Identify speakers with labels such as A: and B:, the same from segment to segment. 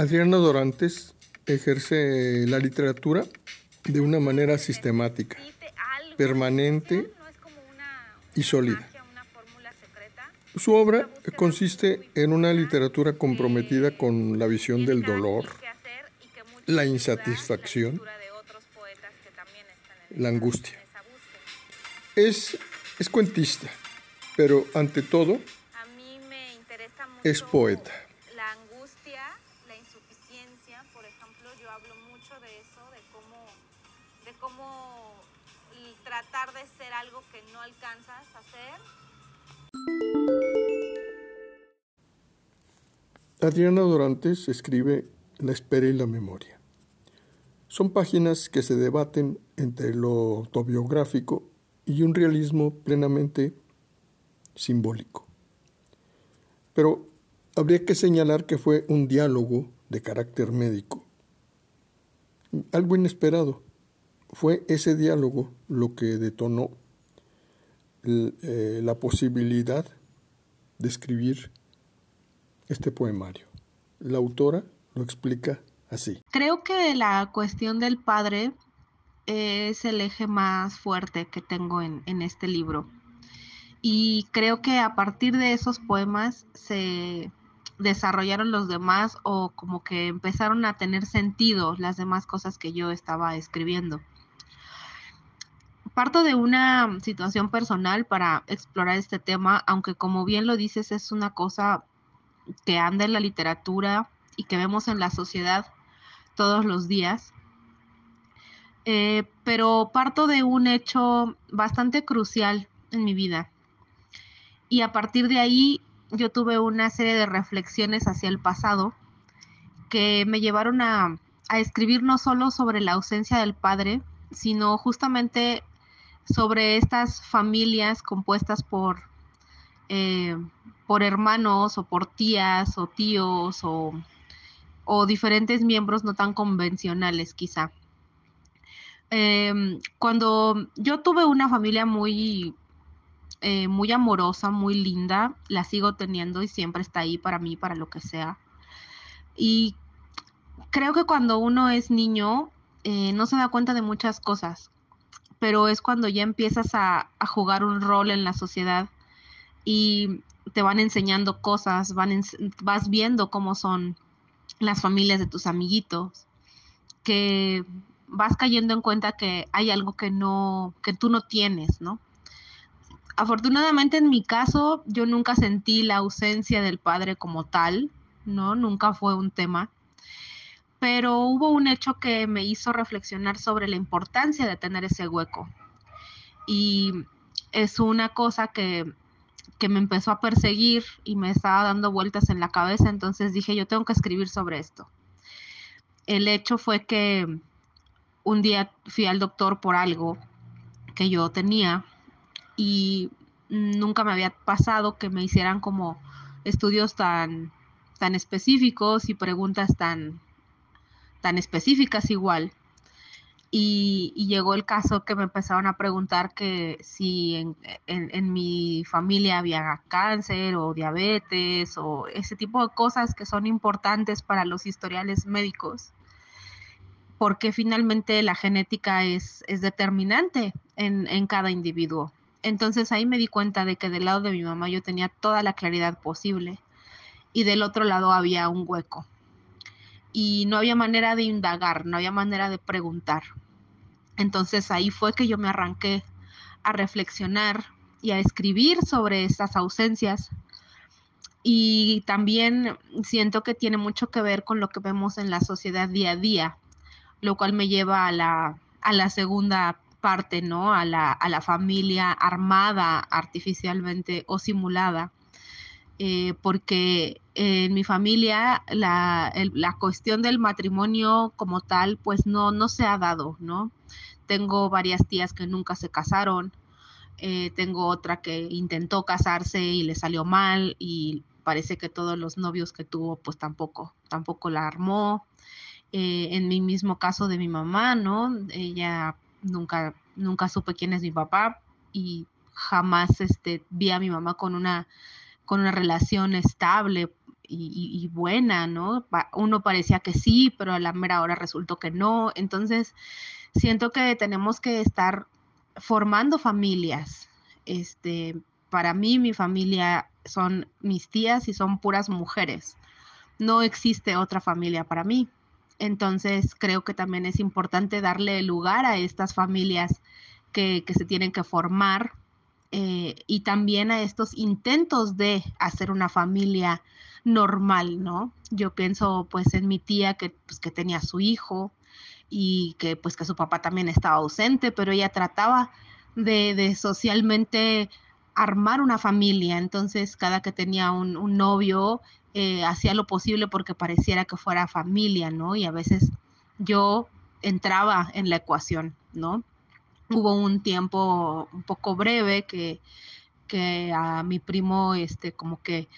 A: Adriana Dorantes ejerce la literatura de una manera sistemática permanente y sólida. Su obra consiste en una literatura comprometida con la visión del dolor, la insatisfacción, la angustia. Es, es cuentista, pero ante todo Es poeta.
B: Tratar de ser algo que no alcanzas a ser.
A: Adriana Dorantes escribe La espera y la memoria. Son páginas que se debaten entre lo autobiográfico y un realismo plenamente simbólico. Pero habría que señalar que fue un diálogo de carácter médico. Algo inesperado. Fue ese diálogo lo que detonó eh, la posibilidad de escribir este poemario. La autora lo explica así.
C: Creo que la cuestión del padre es el eje más fuerte que tengo en, en este libro. Y creo que a partir de esos poemas se desarrollaron los demás o como que empezaron a tener sentido las demás cosas que yo estaba escribiendo. Parto de una situación personal para explorar este tema, aunque como bien lo dices es una cosa que anda en la literatura y que vemos en la sociedad todos los días. Eh, pero parto de un hecho bastante crucial en mi vida. Y a partir de ahí yo tuve una serie de reflexiones hacia el pasado que me llevaron a, a escribir no solo sobre la ausencia del padre, sino justamente sobre estas familias compuestas por, eh, por hermanos o por tías o tíos o, o diferentes miembros no tan convencionales quizá. Em, cuando yo tuve una familia muy, eh, muy amorosa, muy linda, la sigo teniendo y siempre está ahí para mí, para lo que sea. Y creo que cuando uno es niño, eh, no se da cuenta de muchas cosas, pero es cuando ya empiezas a, jugar un rol en la sociedad y te van enseñando cosas, vas viendo cómo son las familias de tus amiguitos, que vas cayendo en cuenta que hay algo que no, que tú no tienes, ¿no? Afortunadamente en mi caso, yo nunca sentí la ausencia del padre como tal, ¿no? Nunca fue un tema. Pero hubo un hecho que me hizo reflexionar sobre la importancia de tener ese hueco. Y es una cosa que, que me empezó a perseguir y me estaba dando vueltas en la cabeza, entonces dije, yo tengo que escribir sobre esto. El hecho fue que un día fui al doctor por algo que yo tenía y nunca me había pasado que me hicieran como estudios tan, tan específicos y preguntas tan, tan específicas igual. Y, llegó el caso que me empezaron a preguntar que si en, en- en mi familia había cáncer o diabetes o ese tipo de cosas que son importantes para los historiales médicos porque finalmente la genética es, es determinante en, en cada individuo. Entonces ahí me di cuenta de que del lado de mi mamá yo tenía toda la claridad posible y del otro lado había un hueco. Y no había manera de indagar, no había manera de preguntar. Entonces ahí fue que yo me arranqué a reflexionar y a escribir sobre estas ausencias. Y también siento que tiene mucho que ver con lo que vemos en la sociedad día a día, lo cual me lleva a la, a la segunda parte, ¿no? A la, a la familia armada artificialmente o simulada, eh, porque en mi familia la, la cuestión del matrimonio como tal, pues no, no se ha dado, ¿no? Tengo varias tías que nunca se casaron, eh, tengo otra que intentó casarse y le salió mal y parece que todos los novios que tuvo pues tampoco, tampoco la armó. Eh, en mi mismo caso de mi mamá, ¿no? Ella nunca, nunca supe quién es mi papá y jamás este, vi a mi mamá con una, con una relación estable y, buena, ¿no? Uno parecía que sí, pero a la mera hora resultó que no. Entonces, siento que tenemos que estar formando familias. Este, para mí, mi familia son mis tías y son puras mujeres. No existe otra familia para mí. Entonces, creo que también es importante darle lugar a estas familias que, se tienen que formar eh, y también a estos intentos de hacer una familia normal, ¿no? Yo pienso pues en mi tía que, pues, que tenía su hijo y que pues que su papá también estaba ausente, pero ella trataba de, socialmente armar una familia, entonces cada que tenía un, novio eh, hacía lo posible porque pareciera que fuera familia, ¿no? Y a veces yo entraba en la ecuación, ¿no? Hubo un tiempo un poco breve que, que a mi primo, este, como que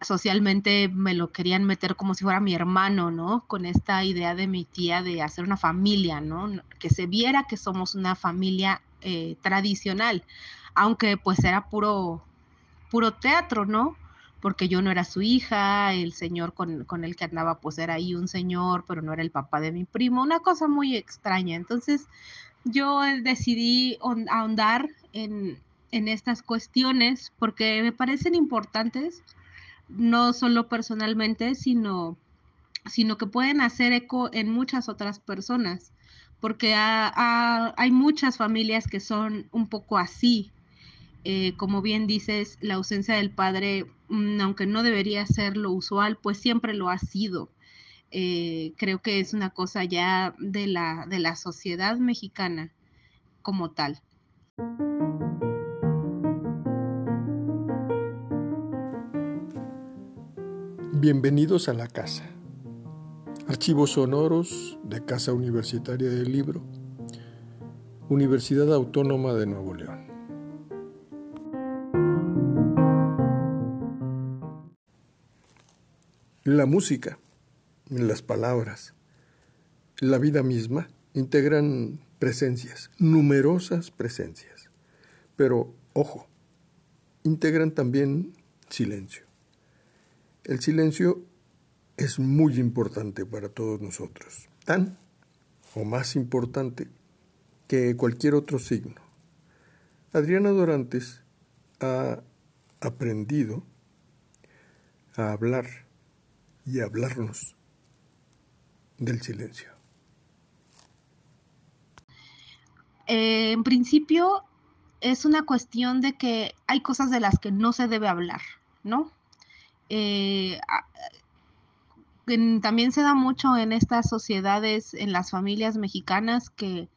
C: socialmente me lo querían meter como si fuera mi hermano, ¿no? Con esta idea de mi tía de hacer una familia, ¿no? Que se viera que somos una familia eh, tradicional, aunque pues era puro, puro teatro, ¿no? Porque yo no era su hija, el señor con, con el que andaba pues era ahí un señor, pero no era el papá de mi primo, una cosa muy extraña. Entonces yo decidí ahondar en, en estas cuestiones porque me parecen importantes no solo personalmente, sino, sino que pueden hacer eco en muchas otras personas, porque hay muchas familias que son un poco así. Eh, como bien dices, la ausencia del padre, mm, aunque no debería ser lo usual, pues siempre lo ha sido. Eh, creo que es una cosa ya de la, de la sociedad mexicana como tal.
A: Bienvenidos a la casa. Archivos sonoros de Casa Universitaria del Libro, Universidad Autónoma de Nuevo León. La música, las palabras, la vida misma integran presencias, numerosas presencias. Pero, ojo, integran también silencio. El silencio es muy importante para todos nosotros, tan o más importante que cualquier otro signo. Adriana Dorantes ha aprendido a hablar y a hablarnos del silencio.
C: Eh, en principio es una cuestión de que hay cosas de las que no se debe hablar, ¿no? Eh, también se da mucho en estas sociedades, en las familias mexicanas, que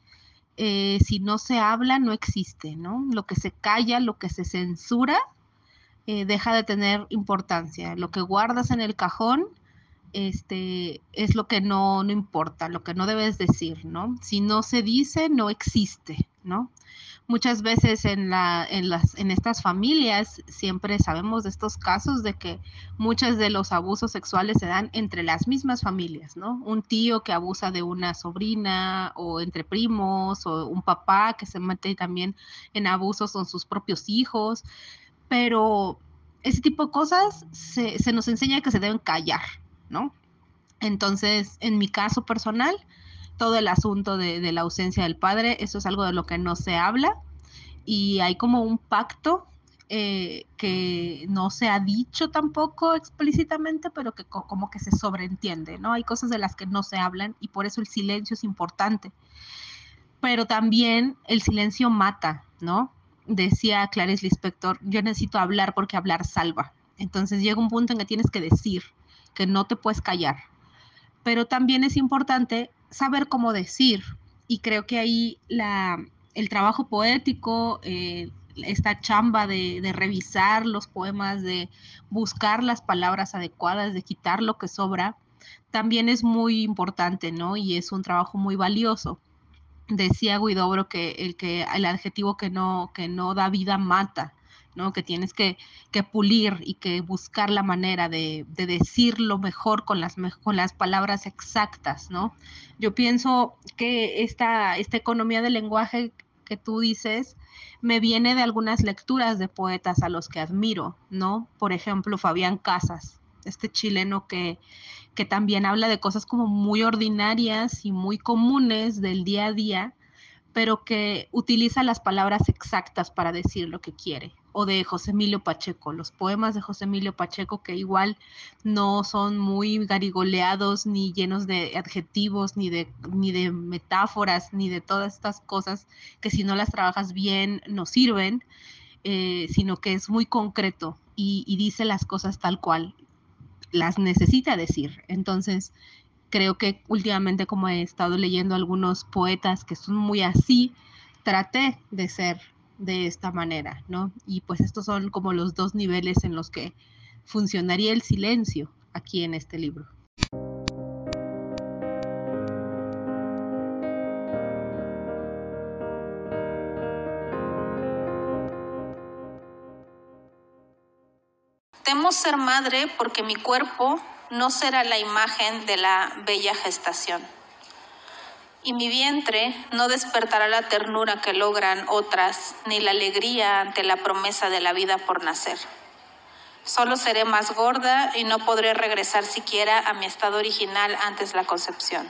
C: eh, si no se habla, no existe, ¿no? Lo que se calla, lo que se censura, eh, deja de tener importancia. Lo que guardas en el cajón, este, es lo que no, no importa, lo que no debes decir, ¿no? Si no se dice, no existe, ¿no? Muchas veces en, la, en, las, en estas familias siempre sabemos de estos casos de que muchos de los abusos sexuales se dan entre las mismas familias, ¿no? Un tío que abusa de una sobrina o entre primos o un papá que se mete también en abusos con sus propios hijos, pero ese tipo de cosas se, se nos enseña que se deben callar, ¿no? Entonces, en mi caso personal, todo el asunto de, la ausencia del padre, eso es algo de lo que no se habla y hay como un pacto eh, que no se ha dicho tampoco explícitamente, pero que como que se sobreentiende, ¿no? Hay cosas de las que no se hablan y por eso el silencio es importante. Pero también el silencio mata, ¿no? Decía Clarice Lispector, yo necesito hablar porque hablar salva. Entonces llega un punto en que tienes que decir, que no te puedes callar. Pero también es importante saber cómo decir. Y creo que ahí la, el trabajo poético, eh, esta chamba de, revisar los poemas, de buscar las palabras adecuadas, de quitar lo que sobra, también es muy importante, ¿no? Y es un trabajo muy valioso. Decía Guidobro que el, que el adjetivo que no, que no da vida mata. ¿No? Que tienes que, pulir y que buscar la manera de, de decirlo mejor con las, palabras exactas, ¿no? Yo pienso que esta, esta economía del lenguaje que tú dices me viene de algunas lecturas de poetas a los que admiro, ¿no? Por ejemplo, Fabián Casas, este chileno que, que también habla de cosas como muy ordinarias y muy comunes del día a día, pero que utiliza las palabras exactas para decir lo que quiere. O de José Emilio Pacheco, los poemas de José Emilio Pacheco que igual no son muy garigoleados, ni llenos de adjetivos, ni de, ni de metáforas, ni de todas estas cosas que si no las trabajas bien no sirven, eh, sino que es muy concreto y, y dice las cosas tal cual las necesita decir. Entonces, creo que últimamente como he estado leyendo algunos poetas que son muy así, traté de ser de esta manera, ¿no? Y pues estos son como los dos niveles en los que funcionaría el silencio aquí en este libro.
B: Temo ser madre porque mi cuerpo no será la imagen de la bella gestación. Y mi vientre no despertará la ternura que logran otras, ni la alegría ante la promesa de la vida por nacer. Solo seré más gorda y no podré regresar siquiera a mi estado original antes la concepción.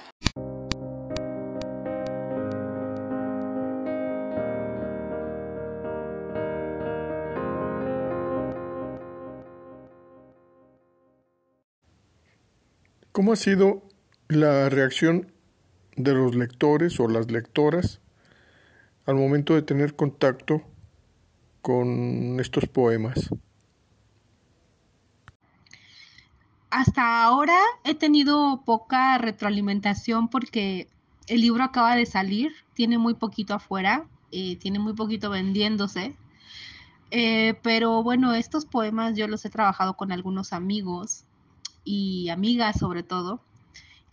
A: ¿Cómo ha sido la reacción de los lectores o las lectoras al momento de tener contacto con estos poemas?
C: Hasta ahora he tenido poca retroalimentación porque el libro acaba de salir, tiene muy poquito afuera, eh, tiene muy poquito vendiéndose. Eh, pero bueno, estos poemas yo los he trabajado con algunos amigos y amigas sobre todo,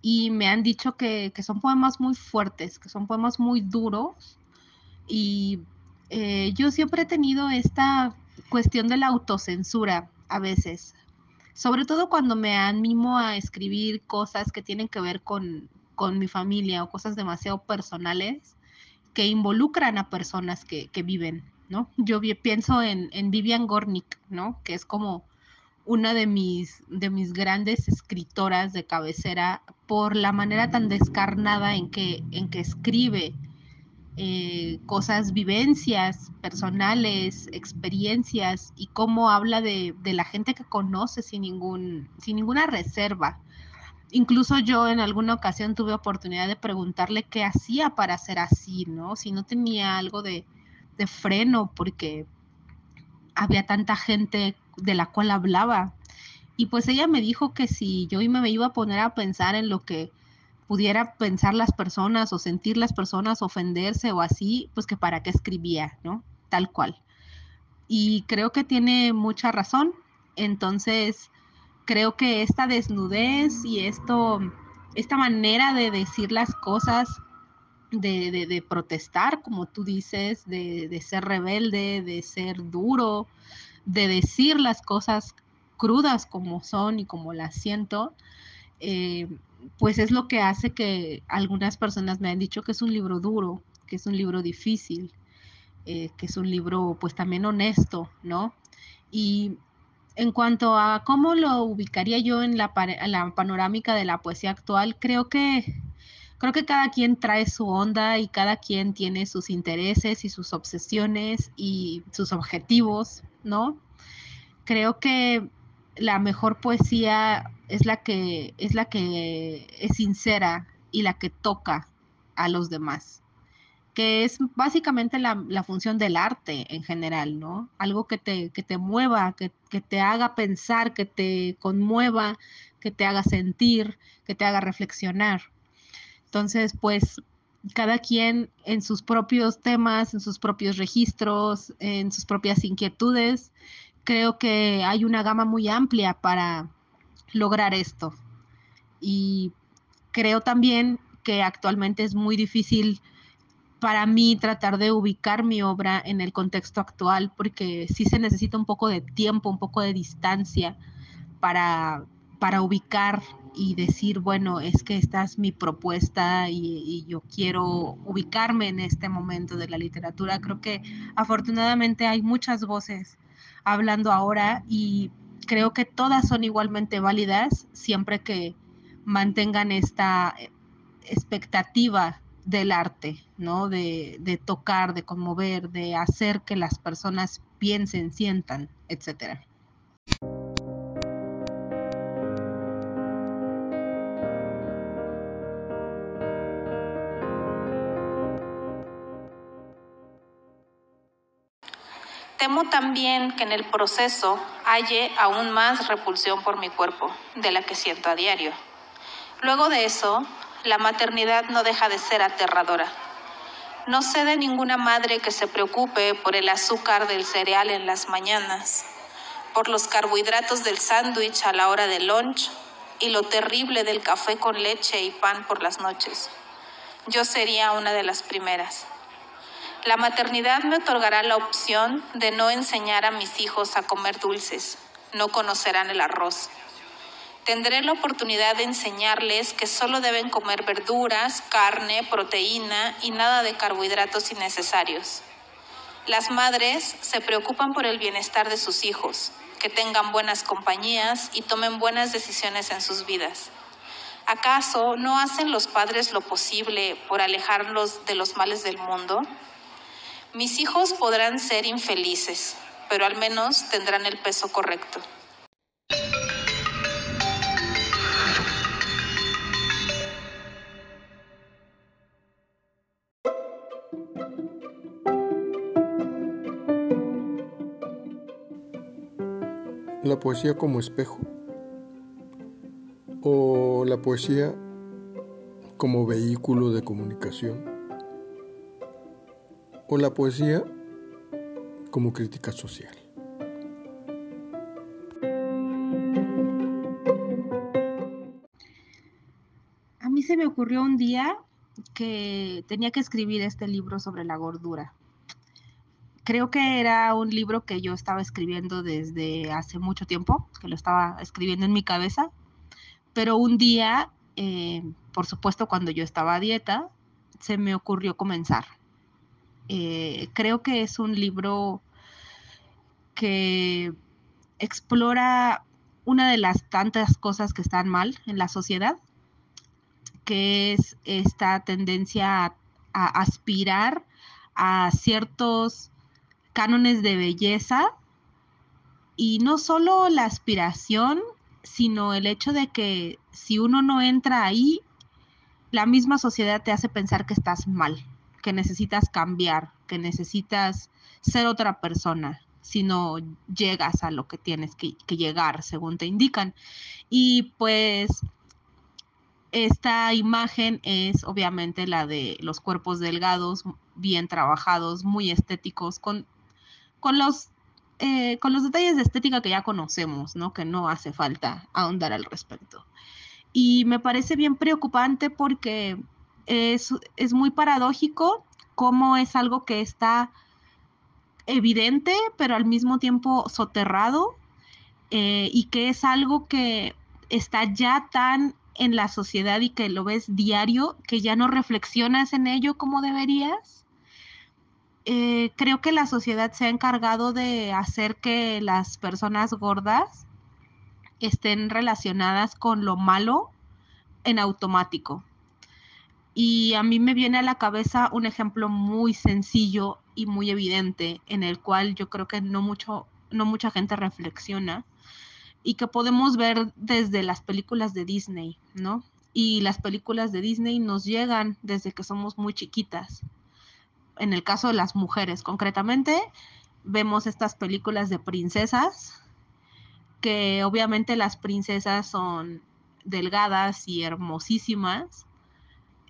C: y me han dicho que, son poemas muy fuertes, que son poemas muy duros, y eh, yo siempre he tenido esta cuestión de la autocensura a veces, sobre todo cuando me animo a escribir cosas que tienen que ver con, con mi familia o cosas demasiado personales que involucran a personas que, que viven, ¿no? Yo pienso en, en Vivian Gornick, ¿no? Que es como una de mis, de mis grandes escritoras de cabecera por la manera tan descarnada en que, en que escribe eh, cosas, vivencias personales, experiencias y cómo habla de, de, la gente que conoce sin, ningún, sin ninguna reserva. Incluso yo en alguna ocasión tuve oportunidad de preguntarle qué hacía para ser así, ¿no? Si no tenía algo de, de freno, porque había tanta gente de la cual hablaba. Y pues ella me dijo que si yo me iba a poner a pensar en lo que pudiera pensar las personas o sentir las personas, ofenderse o así, pues que para qué escribía, ¿no? Tal cual. Y creo que tiene mucha razón. Entonces, creo que esta desnudez y esto, esta manera de decir las cosas, de, de, protestar, como tú dices, de, de ser rebelde, de ser duro, de decir las cosas crudas como son y como las siento, eh, pues es lo que hace que algunas personas me han dicho que es un libro duro, que es un libro difícil, eh, que es un libro pues también honesto, ¿no? Y en cuanto a cómo lo ubicaría yo en la, en la panorámica de la poesía actual, creo que creo que cada quien trae su onda y cada quien tiene sus intereses y sus obsesiones y sus objetivos, ¿no? Creo que la mejor poesía es la que es la que es sincera y la que toca a los demás que es básicamente la, función del arte en general, ¿no? Algo que te, que te mueva, que, que, te haga pensar, que te conmueva, que te haga sentir, que te haga reflexionar. Entonces, pues cada quien en sus propios temas, en sus propios registros, en sus propias inquietudes, creo que hay una gama muy amplia para lograr esto. Y creo también que actualmente es muy difícil para mí tratar de ubicar mi obra en el contexto actual, porque sí se necesita un poco de tiempo, un poco de distancia para, para ubicar y decir, bueno, es que esta es mi propuesta y, yo quiero ubicarme en este momento de la literatura. Creo que afortunadamente hay muchas voces hablando ahora y creo que todas son igualmente válidas siempre que mantengan esta expectativa del arte, ¿no? De, de tocar, de conmover, de hacer que las personas piensen, sientan, etcétera.
B: Temo también que en el proceso halle aún más repulsión por mi cuerpo, de la que siento a diario. Luego de eso, la maternidad no deja de ser aterradora. No sé de ninguna madre que se preocupe por el azúcar del cereal en las mañanas, por los carbohidratos del sándwich a la hora del lunch y lo terrible del café con leche y pan por las noches. Yo sería una de las primeras. La maternidad me otorgará la opción de no enseñar a mis hijos a comer dulces, no conocerán el arroz. Tendré la oportunidad de enseñarles que solo deben comer verduras, carne, proteína y nada de carbohidratos innecesarios. Las madres se preocupan por el bienestar de sus hijos, que tengan buenas compañías y tomen buenas decisiones en sus vidas. ¿Acaso no hacen los padres lo posible por alejarlos de los males del mundo? Mis hijos podrán ser infelices, pero al menos tendrán el peso correcto.
A: La poesía como espejo o la poesía como vehículo de comunicación o la poesía como crítica social.
C: A mí se me ocurrió un día que tenía que escribir este libro sobre la gordura. Creo que era un libro que yo estaba escribiendo desde hace mucho tiempo, que lo estaba escribiendo en mi cabeza, pero un día, eh, por supuesto cuando yo estaba a dieta, se me ocurrió comenzar eh, creo que es un libro que explora una de las tantas cosas que están mal en la sociedad, que es esta tendencia a, a aspirar a ciertos cánones de belleza. Y no solo la aspiración, sino el hecho de que si uno no entra ahí, la misma sociedad te hace pensar que estás mal que necesitas cambiar, que necesitas ser otra persona, si no llegas a lo que tienes que, llegar, según te indican. Y pues esta imagen es obviamente la de los cuerpos delgados, bien trabajados, muy estéticos, con, con, los, eh, con los detalles de estética que ya conocemos, ¿no? Que no hace falta ahondar al respecto. Y me parece bien preocupante porque es, muy paradójico cómo es algo que está evidente, pero al mismo tiempo soterrado, eh, y que es algo que está ya tan en la sociedad y que lo ves diario, que ya no reflexionas en ello como deberías. Eh, creo que la sociedad se ha encargado de hacer que las personas gordas estén relacionadas con lo malo en automático. Y a mí me viene a la cabeza un ejemplo muy sencillo y muy evidente en el cual yo creo que no, mucho, no mucha gente reflexiona y que podemos ver desde las películas de Disney, ¿no? Y las películas de Disney nos llegan desde que somos muy chiquitas. En el caso de las mujeres, concretamente, vemos estas películas de princesas, que obviamente las princesas son delgadas y hermosísimas,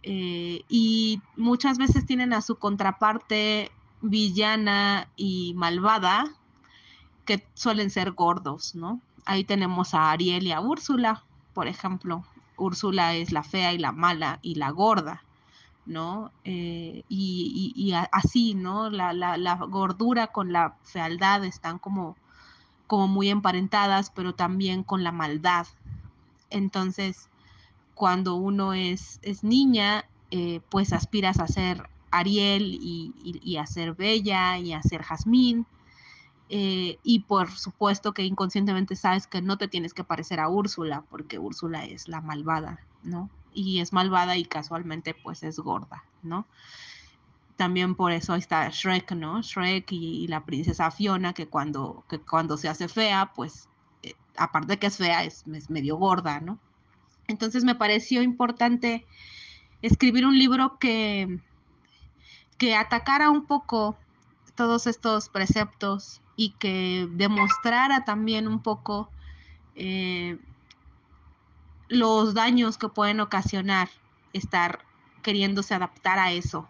C: eh, y muchas veces tienen a su contraparte villana y malvada, que suelen ser gordos, ¿no? Ahí tenemos a Ariel y a Úrsula, por ejemplo. Úrsula es la fea y la mala y la gorda, ¿no? Eh, y, así, ¿no? La, la, gordura con la fealdad están como, como muy emparentadas, pero también con la maldad. Entonces, cuando uno es, es niña, eh, pues aspiras a ser Ariel y, a ser Bella y a ser Jazmín. Eh, y por supuesto que inconscientemente sabes que no te tienes que parecer a Úrsula, porque Úrsula es la malvada, ¿no? Y es malvada y casualmente pues es gorda, ¿no? También por eso está Shrek, ¿no? Shrek y, la princesa Fiona, que cuando, que cuando se hace fea, pues eh, aparte de que es fea, es medio gorda, ¿no? Entonces me pareció importante escribir un libro que, que atacara un poco todos estos preceptos y que demostrara también un poco eh, los daños que pueden ocasionar estar queriéndose adaptar a eso.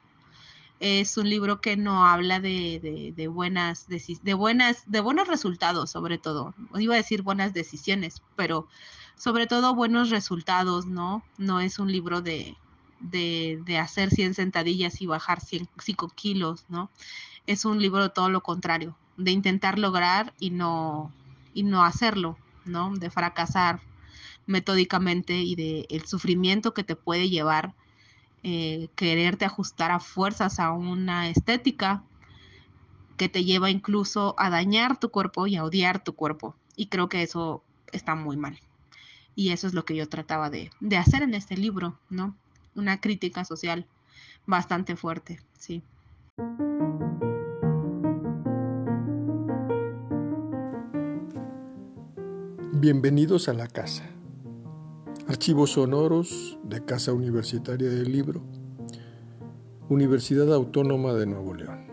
C: Es un libro que no habla de, de, buenas de buenas de buenos resultados, sobre todo. Iba a decir buenas decisiones, pero sobre todo buenos resultados, ¿no? No es un libro de, de, hacer 100 sentadillas y bajar 5 kilos, ¿no? Es un libro de todo lo contrario, de intentar lograr y no, y no hacerlo, ¿no? De fracasar metódicamente y de el sufrimiento que te puede llevar eh, quererte ajustar a fuerzas a una estética que te lleva incluso a dañar tu cuerpo y a odiar tu cuerpo. Y creo que eso está muy mal. Y eso es lo que yo trataba de, de hacer en este libro, ¿no? una crítica social bastante fuerte, sí.
A: Bienvenidos a la casa. Archivos sonoros de Casa Universitaria del Libro, Universidad Autónoma de Nuevo León.